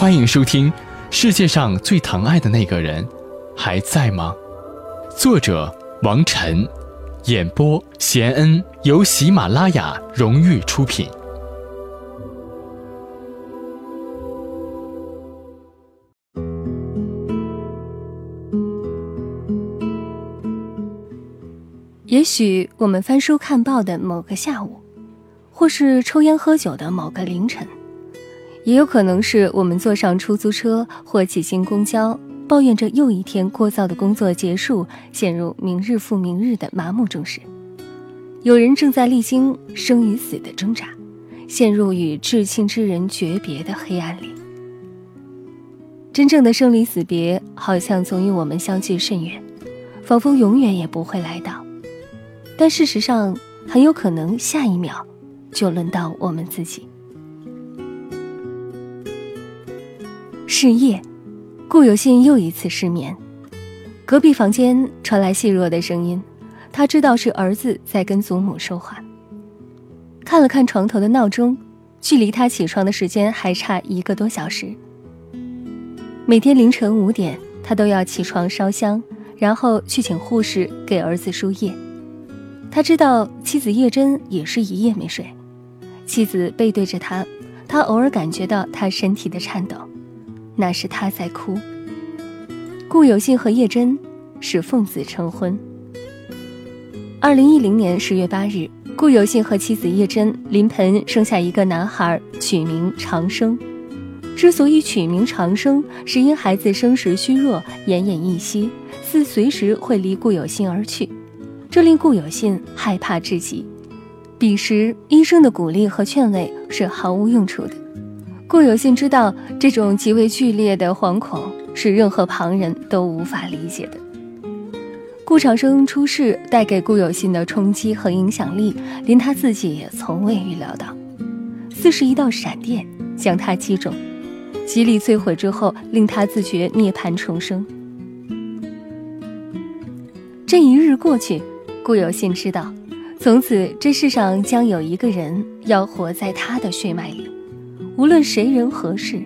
欢迎收听《世界上最疼爱的那个人还在吗》，作者王晨，演播贤恩，由喜马拉雅荣誉出品。也许我们翻书看报的某个下午，或是抽烟喝酒的某个凌晨。也有可能是我们坐上出租车或挤进公交，抱怨着又一天聒噪的工作结束，陷入明日复明日的麻木中时。有人正在历经生与死的挣扎，陷入与至亲之人诀别的黑暗里。真正的生离死别，好像总与我们相距甚远，仿佛永远也不会来到。但事实上，很有可能下一秒就轮到我们自己。是夜，顾有信又一次失眠。隔壁房间传来细弱的声音，他知道是儿子在跟祖母说话。看了看床头的闹钟，距离他起床的时间还差一个多小时。每天凌晨五点，他都要起床烧香，然后去请护士给儿子输液。他知道妻子叶珍也是一夜没睡，妻子背对着他，他偶尔感觉到他身体的颤抖。那是他在哭。顾有信和叶真是奉子成婚。二零一零年十月八日，顾有信和妻子叶真临盆生下一个男孩，取名长生。之所以取名长生，是因孩子生时虚弱，奄奄一息，似随时会离顾有信而去，这令顾有信害怕至极。彼时医生的鼓励和劝慰是毫无用处的。顾有信知道，这种极为剧烈的惶恐是任何旁人都无法理解的。顾长生出事带给顾有信的冲击和影响力，连他自己也从未预料到，似是一道闪电将他击中，极力摧毁之后，令他自觉涅槃重生。这一日过去，顾有信知道，从此这世上将有一个人要活在他的血脉里。无论谁人何事，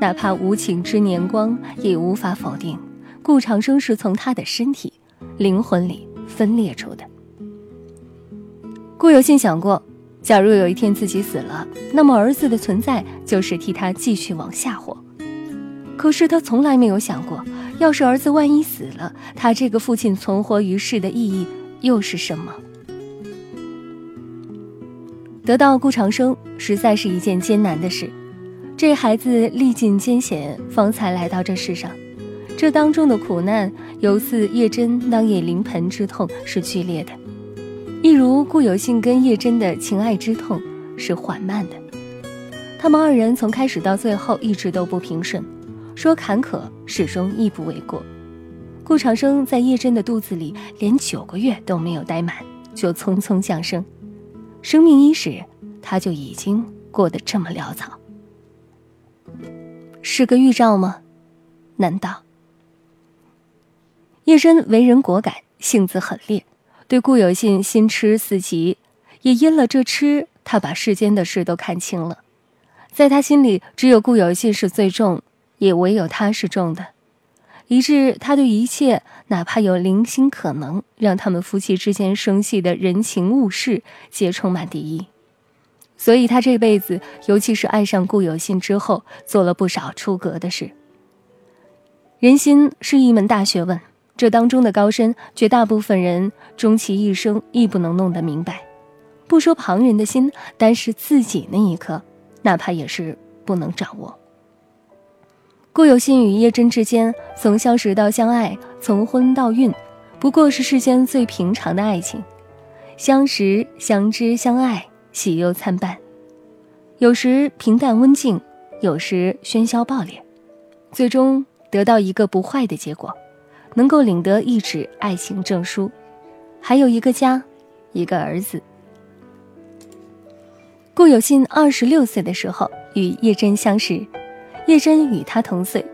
哪怕无情之年光，也无法否定顾长生是从他的身体、灵魂里分裂出的。顾有信想过，假如有一天自己死了，那么儿子的存在就是替他继续往下活。可是他从来没有想过，要是儿子万一死了，他这个父亲存活于世的意义又是什么？得到顾长生实在是一件艰难的事，这孩子历尽艰险方才来到这世上，这当中的苦难犹似叶真当夜临盆之痛是剧烈的，一如顾有信跟叶真的情爱之痛是缓慢的。他们二人从开始到最后一直都不平顺，说坎坷始终亦不为过。顾长生在叶真的肚子里连九个月都没有待满，就匆匆降生。生命伊始，他就已经过得这么潦草，是个预兆吗？难道？叶真为人果敢，性子狠烈，对顾有信心痴似疾，也因了这痴，他把世间的事都看清了，在他心里，只有顾有信是最重，也唯有他是重的。以致他对一切，哪怕有零星可能让他们夫妻之间生气的人情物事，皆充满敌意。所以，他这辈子，尤其是爱上顾有信之后，做了不少出格的事。人心是一门大学问，这当中的高深，绝大部分人终其一生亦不能弄得明白。不说旁人的心，单是自己那一颗，哪怕也是不能掌握。顾有信与叶真之间，从相识到相爱，从婚到孕，不过是世间最平常的爱情。相识、相知、相爱，喜忧参半，有时平淡温静，有时喧嚣暴烈，最终得到一个不坏的结果，能够领得一纸爱情证书，还有一个家，一个儿子。顾有信二十六岁的时候与叶真相识。叶真与他同岁，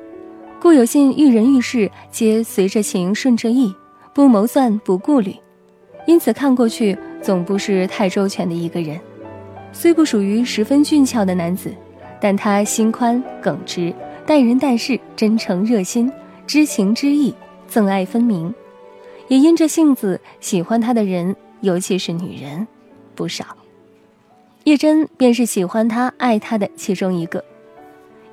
顾有信遇人遇事皆随着情顺着意，不谋算不顾虑，因此看过去总不是太周全的一个人。虽不属于十分俊俏的男子，但他心宽耿直，待人待事真诚热心，知情知意，憎爱分明。也因这性子，喜欢他的人，尤其是女人，不少。叶真便是喜欢他、爱他的其中一个。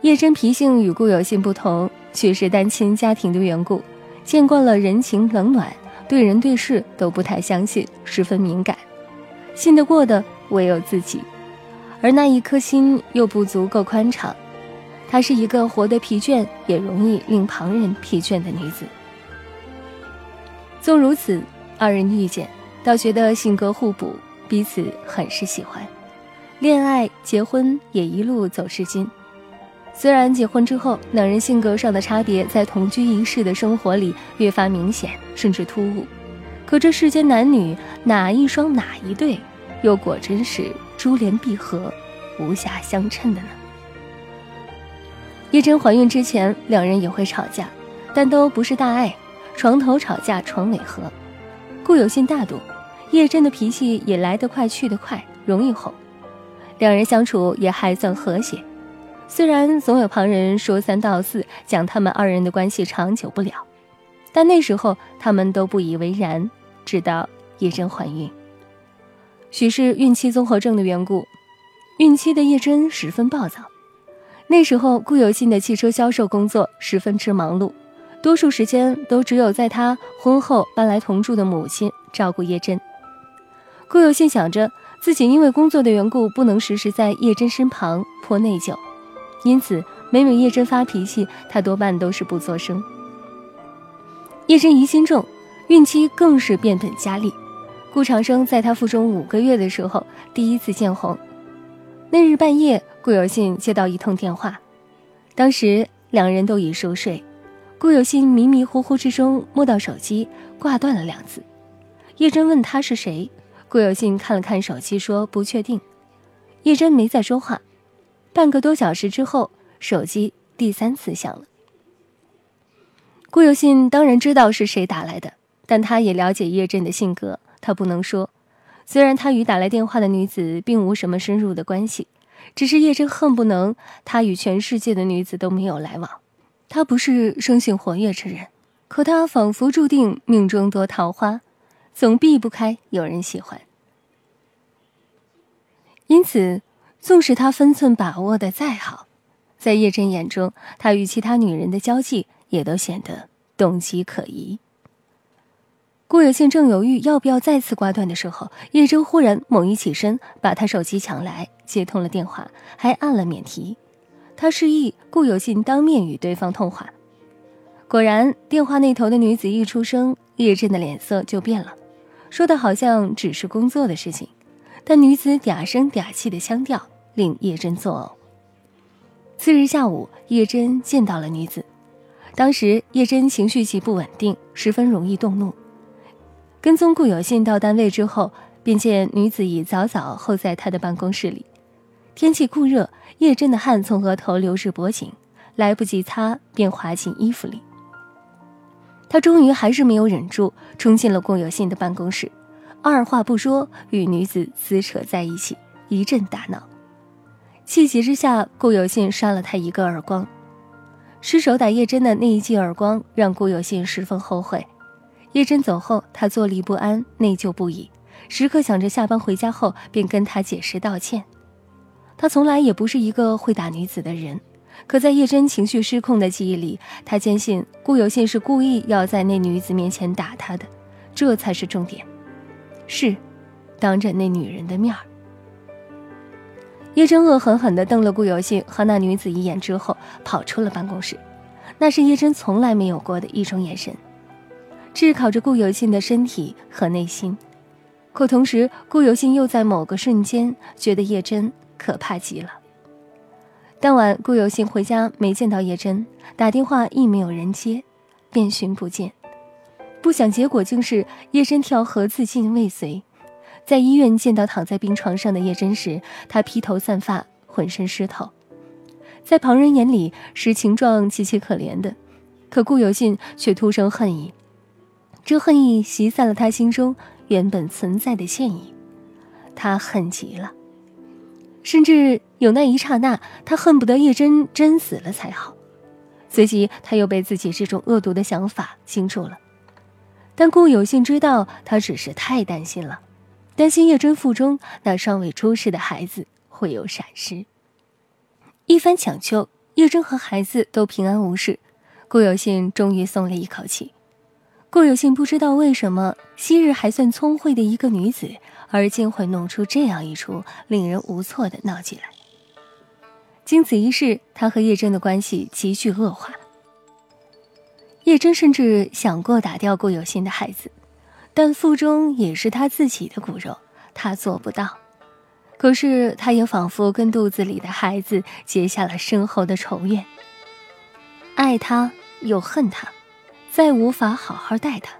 叶真脾性与顾有信不同，却是单亲家庭的缘故，见惯了人情冷暖，对人对事都不太相信，十分敏感。信得过的唯有自己，而那一颗心又不足够宽敞。她是一个活得疲倦，也容易令旁人疲倦的女子。纵如此，二人遇见，倒觉得性格互补，彼此很是喜欢。恋爱、结婚也一路走至今。虽然结婚之后，两人性格上的差别在同居一室的生活里越发明显，甚至突兀。可这世间男女哪一双哪一对，又果真是珠联璧合、无暇相称的呢？叶真怀孕之前，两人也会吵架，但都不是大爱，床头吵架床尾和。顾有信大度，叶真的脾气也来得快去得快，容易哄。两人相处也还算和谐，虽然总有旁人说三道四，讲他们二人的关系长久不了，但那时候他们都不以为然。直到叶真怀孕，许是孕期综合症的缘故，孕期的叶真十分暴躁。那时候顾有信的汽车销售工作十分之忙碌，多数时间都只有在他婚后搬来同住的母亲照顾叶真。顾有信想着。自己因为工作的缘故，不能时时在叶真身旁，颇内疚，因此每每叶真发脾气，他多半都是不作声。叶真疑心重，孕期更是变本加厉。顾长生在他腹中五个月的时候，第一次见红。那日半夜，顾有信接到一通电话，当时两人都已熟睡，顾有信迷迷糊糊之中摸到手机，挂断了两次。叶真问他是谁。顾有信看了看手机，说：“不确定。”叶真没再说话。半个多小时之后，手机第三次响了。顾有信当然知道是谁打来的，但他也了解叶振的性格，他不能说。虽然他与打来电话的女子并无什么深入的关系，只是叶振恨不能他与全世界的女子都没有来往。他不是生性活跃之人，可他仿佛注定命中多桃花。总避不开有人喜欢，因此，纵使他分寸把握的再好，在叶真眼中，他与其他女人的交际也都显得动机可疑。顾有信正犹豫要不要再次挂断的时候，叶真忽然猛一起身，把他手机抢来，接通了电话，还按了免提。他示意顾有信当面与对方通话。果然，电话那头的女子一出声，叶真的脸色就变了。说的好像只是工作的事情，但女子嗲声嗲气的腔调令叶真作呕。次日下午，叶真见到了女子，当时叶真情绪极不稳定，十分容易动怒。跟踪顾有信到单位之后，便见女子已早早候在他的办公室里。天气酷热，叶真的汗从额头流至脖颈，来不及擦便滑进衣服里。他终于还是没有忍住，冲进了顾有信的办公室，二话不说与女子撕扯在一起，一阵打闹。气急之下，顾有信扇了他一个耳光。失手打叶真的那一记耳光，让顾有信十分后悔。叶真走后，他坐立不安，内疚不已，时刻想着下班回家后便跟他解释道歉。他从来也不是一个会打女子的人。可在叶真情绪失控的记忆里，他坚信顾有信是故意要在那女子面前打他的，这才是重点。是，当着那女人的面儿。叶真恶狠狠地瞪了顾有信和那女子一眼之后，跑出了办公室。那是叶真从来没有过的一种眼神，炙烤着顾有信的身体和内心。可同时，顾有信又在某个瞬间觉得叶真可怕极了。当晚，顾有信回家没见到叶真，打电话亦没有人接，便寻不见。不想结果竟是叶真跳河自尽未遂。在医院见到躺在病床上的叶真时，他披头散发，浑身湿透，在旁人眼里是情状极其可怜的，可顾有信却突生恨意。这恨意袭散了他心中原本存在的歉意，他恨极了。甚至有那一刹那，他恨不得叶真真死了才好。随即他又被自己这种恶毒的想法惊住了。但顾有信知道，他只是太担心了，担心叶真腹中那尚未出世的孩子会有闪失。一番抢救，叶真和孩子都平安无事，顾有信终于松了一口气。顾有信不知道为什么，昔日还算聪慧的一个女子，而今会弄出这样一出令人无措的闹剧来。经此一事，他和叶真的关系急剧恶化。叶真甚至想过打掉顾有心的孩子，但腹中也是他自己的骨肉，他做不到。可是他也仿佛跟肚子里的孩子结下了深厚的仇怨，爱他又恨他，再无法好好待他。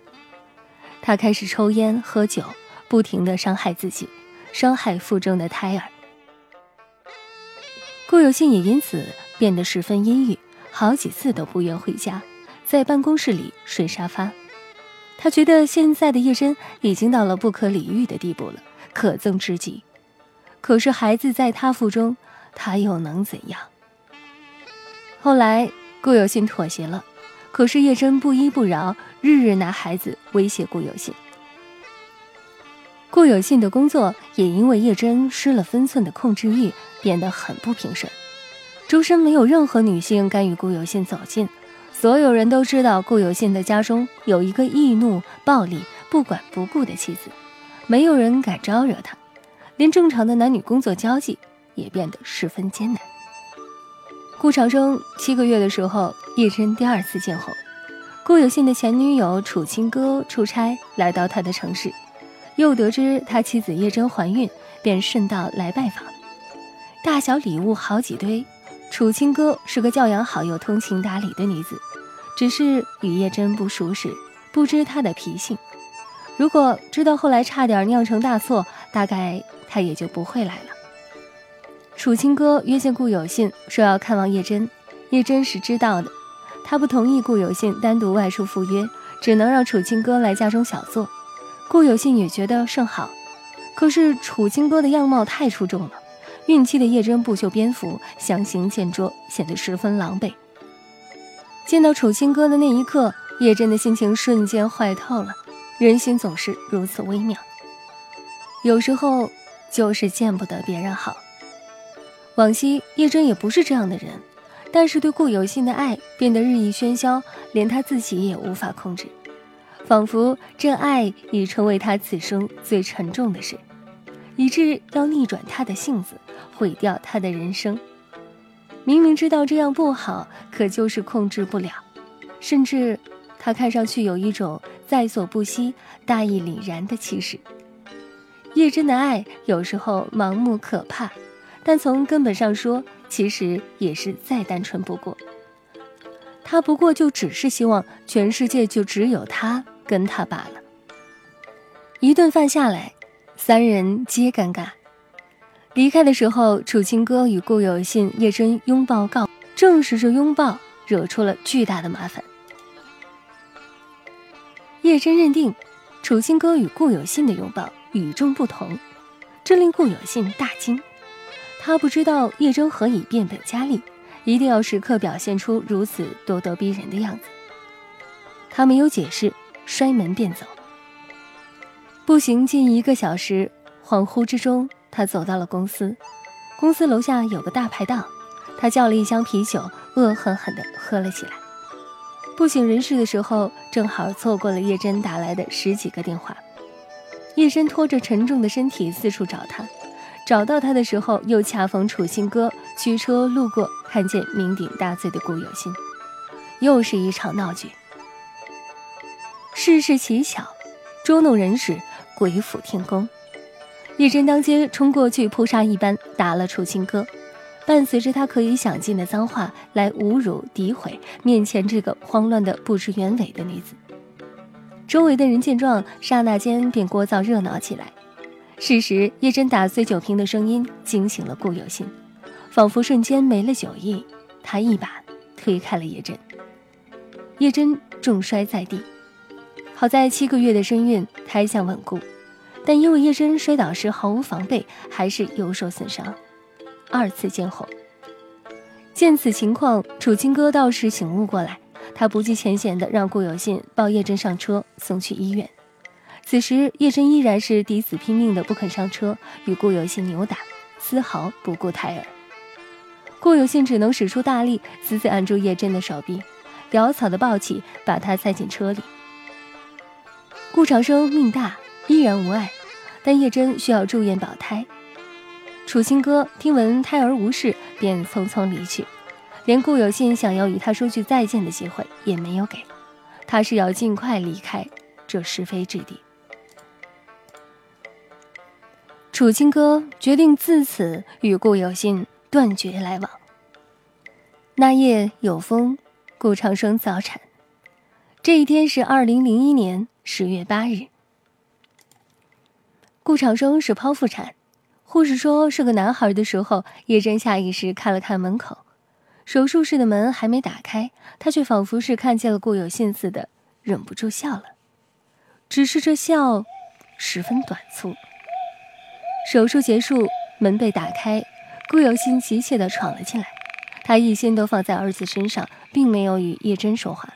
他开始抽烟喝酒，不停的伤害自己，伤害腹中的胎儿。顾有心也因此变得十分阴郁，好几次都不愿回家。在办公室里睡沙发，他觉得现在的叶真已经到了不可理喻的地步了，可憎之极。可是孩子在他腹中，他又能怎样？后来顾有信妥协了，可是叶真不依不饶，日日拿孩子威胁顾有信。顾有信的工作也因为叶真失了分寸的控制欲，变得很不平顺。周身没有任何女性敢与顾有信走近。所有人都知道顾有信的家中有一个易怒、暴力、不管不顾的妻子，没有人敢招惹他，连正常的男女工作交际也变得十分艰难。顾长生七个月的时候，叶真第二次见后，顾有信的前女友楚清歌出差来到他的城市，又得知他妻子叶真怀孕，便顺道来拜访，大小礼物好几堆。楚清歌是个教养好又通情达理的女子，只是与叶真不熟识，不知她的脾性。如果知道后来差点酿成大错，大概她也就不会来了。楚清歌约见顾有信，说要看望叶真。叶真是知道的，他不同意顾有信单独外出赴约，只能让楚清歌来家中小坐。顾有信也觉得甚好，可是楚清歌的样貌太出众了。孕期的叶真不修边幅，相形见绌，显得十分狼狈。见到楚清歌的那一刻，叶真的心情瞬间坏透了。人心总是如此微妙，有时候就是见不得别人好。往昔叶真也不是这样的人，但是对顾有信的爱变得日益喧嚣，连他自己也无法控制，仿佛这爱已成为他此生最沉重的事。以致要逆转他的性子，毁掉他的人生。明明知道这样不好，可就是控制不了。甚至，他看上去有一种在所不惜、大义凛然的气势。叶真的爱有时候盲目可怕，但从根本上说，其实也是再单纯不过。他不过就只是希望全世界就只有他跟他罢了。一顿饭下来。三人皆尴尬。离开的时候，楚清歌与顾有信、叶真拥抱告，正是这拥抱惹出了巨大的麻烦。叶真认定，楚清歌与顾有信的拥抱与众不同，这令顾有信大惊。他不知道叶真何以变本加厉，一定要时刻表现出如此咄咄逼人的样子。他没有解释，摔门便走。步行近一个小时，恍惚之中，他走到了公司。公司楼下有个大排档，他叫了一箱啤酒，恶狠狠地喝了起来。不省人事的时候，正好错过了叶真打来的十几个电话。叶真拖着沉重的身体四处找他，找到他的时候，又恰逢楚清歌驱车路过，看见酩酊大醉的顾有心，又是一场闹剧。事事奇巧，捉弄人时。鬼斧天工，叶真当街冲过去，扑杀一般打了楚清歌，伴随着他可以想尽的脏话来侮辱诋毁面前这个慌乱的不知原委的女子。周围的人见状，刹那间便聒噪热闹起来。事实，叶真打碎酒瓶的声音惊醒了顾有心，仿佛瞬间没了酒意，他一把推开了叶真，叶真重摔在地。好在七个月的身孕，胎相稳固，但因为叶真摔倒时毫无防备，还是有受损伤。二次监候，见此情况，楚清歌倒是醒悟过来，他不计前嫌的让顾有信抱叶真上车送去医院。此时叶真依然是抵死拼命的不肯上车，与顾有信扭打，丝毫不顾胎儿。顾有信只能使出大力，死死按住叶真的手臂，潦草的抱起，把她塞进车里。顾长生命大，依然无碍，但叶真需要住院保胎。楚清歌听闻胎儿无事，便匆匆离去，连顾有信想要与他说句再见的机会也没有给。他是要尽快离开这是非之地。楚清歌决定自此与顾有信断绝来往。那夜有风，顾长生早产。这一天是二零零一年十月八日。顾长生是剖腹产。护士说是个男孩的时候，叶真下意识看了看门口，手术室的门还没打开，他却仿佛是看见了顾有信似的，忍不住笑了。只是这笑，十分短促。手术结束，门被打开，顾有信急切地闯了进来，他一心都放在儿子身上，并没有与叶真说话。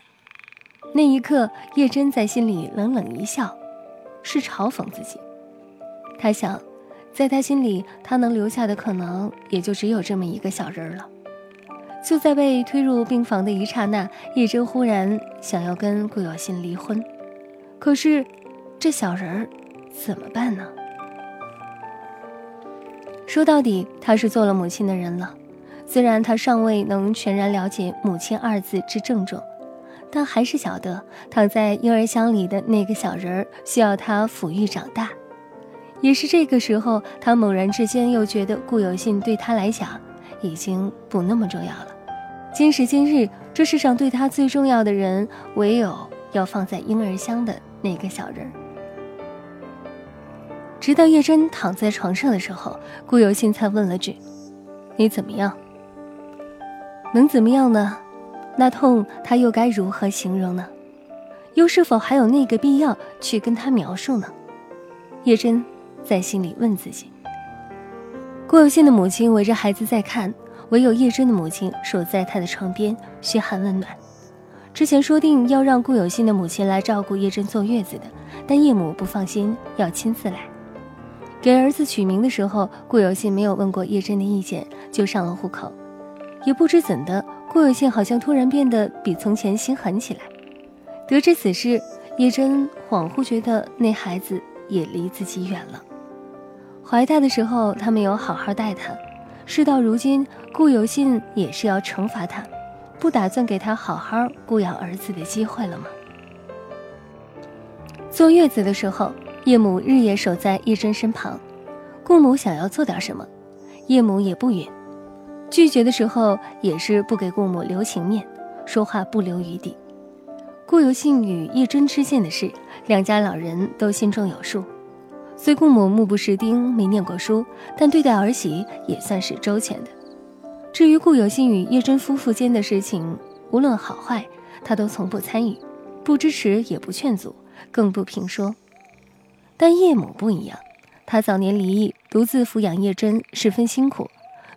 那一刻，叶真在心里冷冷一笑，是嘲讽自己。他想。在他心里，他能留下的可能也就只有这么一个小人儿了。就在被推入病房的一刹那，叶真忽然想要跟顾有信离婚，可是这小人儿怎么办呢？说到底，他是做了母亲的人了。虽然他尚未能全然了解“母亲”二字之郑重，但还是晓得躺在婴儿箱里的那个小人儿需要他抚育长大。也是这个时候，他猛然之间又觉得顾有信对他来讲已经不那么重要了。今时今日，这世上对他最重要的人，唯有要放在婴儿箱的那个小人儿。直到叶真躺在床上的时候，顾有信才问了句：“你怎么样？能怎么样呢？那痛他又该如何形容呢？又是否还有那个必要去跟他描述呢？”叶真。在心里问自己：顾有信的母亲围着孩子在看，唯有叶真的母亲守在他的床边嘘寒问暖。之前说定要让顾有信的母亲来照顾叶真坐月子的，但叶母不放心，要亲自来。给儿子取名的时候，顾有信没有问过叶真的意见，就上了户口。也不知怎的，顾有信好像突然变得比从前心狠起来。得知此事，叶真恍惚觉得那孩子也离自己远了。怀他的时候，他没有好好待他；事到如今，顾有信也是要惩罚他，不打算给他好好顾养儿子的机会了吗？坐月子的时候，叶母日夜守在叶真身旁，顾母想要做点什么，叶母也不允；拒绝的时候，也是不给顾母留情面，说话不留余地。顾有信与叶真之间的事，两家老人都心中有数。虽顾母目不识丁，没念过书，但对待儿媳也算是周全的。至于顾有信与叶真夫妇间的事情，无论好坏，他都从不参与，不支持也不劝阻，更不评说。但叶母不一样，她早年离异，独自抚养叶真，十分辛苦。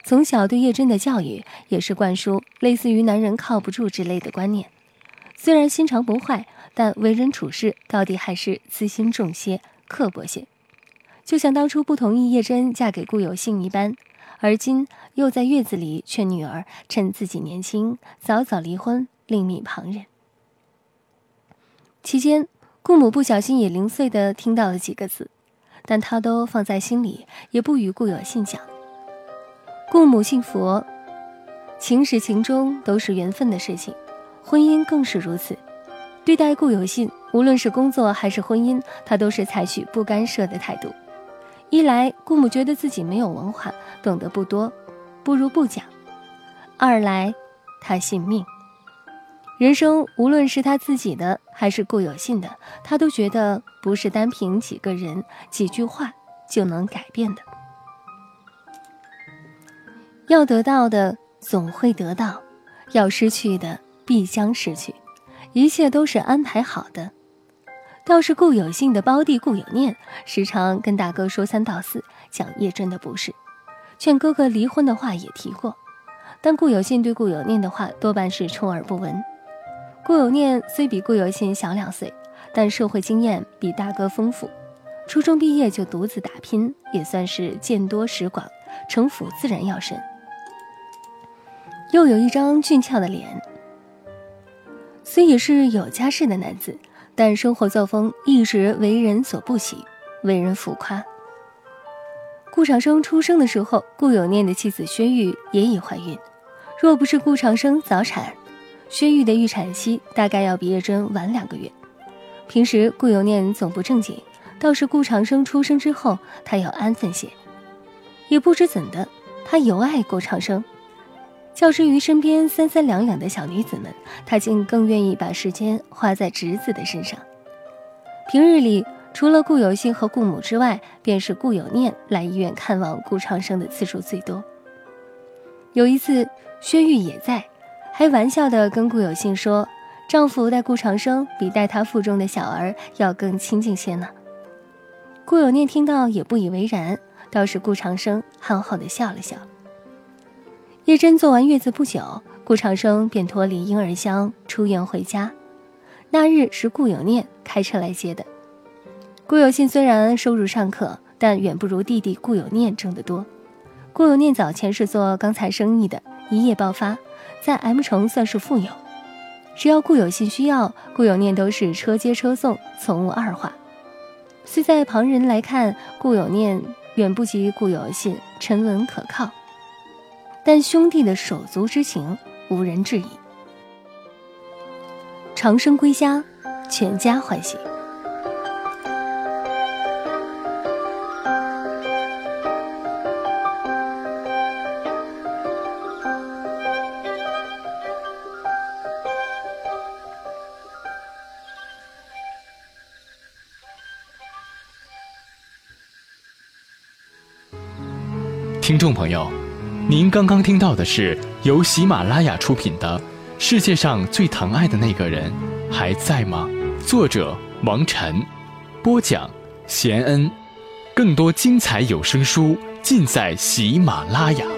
从小对叶真的教育也是灌输类似于“男人靠不住”之类的观念。虽然心肠不坏，但为人处事到底还是私心重些，刻薄些。就像当初不同意叶真嫁给顾有信一般，而今又在月子里劝女儿趁自己年轻早早离婚，另觅旁人。期间，顾母不小心也零碎的听到了几个字，但她都放在心里，也不与顾有信讲。顾母信佛，情始情终都是缘分的事情，婚姻更是如此。对待顾有信，无论是工作还是婚姻，她都是采取不干涉的态度。一来，顾母觉得自己没有文化，懂得不多，不如不讲；二来，他信命。人生无论是他自己的还是顾有信的，他都觉得不是单凭几个人几句话就能改变的。要得到的总会得到，要失去的必将失去，一切都是安排好的。倒是顾有信的胞弟顾有念，时常跟大哥说三道四，讲叶真的不是，劝哥哥离婚的话也提过。但顾有信对顾有念的话多半是充耳不闻。顾有念虽比顾有信小两岁，但社会经验比大哥丰富，初中毕业就独自打拼，也算是见多识广，城府自然要深。又有一张俊俏的脸，虽也是有家室的男子，但生活作风一直为人所不喜，为人浮夸。顾长生出生的时候，顾有念的妻子薛玉也已怀孕，若不是顾长生早产，薛玉的预产期大概要比叶真晚两个月。平时顾有念总不正经，倒是顾长生出生之后，他要安分些。也不知怎的，他尤爱顾长生。较之于身边三三两两的小女子们，他竟更愿意把时间花在侄子的身上。平日里，除了顾有信和顾母之外，便是顾有念来医院看望顾长生的次数最多。有一次，薛玉也在，还玩笑地跟顾有信说：“丈夫待顾长生比待他腹中的小儿要更亲近些呢。”顾有念听到也不以为然，倒是顾长生憨厚地笑了笑。叶真做完月子不久，顾长生便脱离婴儿箱出院回家。那日是顾有念开车来接的。顾有信虽然收入尚可，但远不如弟弟顾有念挣得多。顾有念早前是做钢材生意的，一夜爆发，在 M 城算是富有。只要顾有信需要，顾有念都是车接车送，从无二话。虽在旁人来看，顾有念远不及顾有信沉稳可靠。但兄弟的手足之情，无人质疑。长生归家，全家欢喜。听众朋友。您刚刚听到的是由喜马拉雅出品的《世界上最疼爱的那个人还在吗》，作者王晨，播讲贤恩。更多精彩有声书尽在喜马拉雅。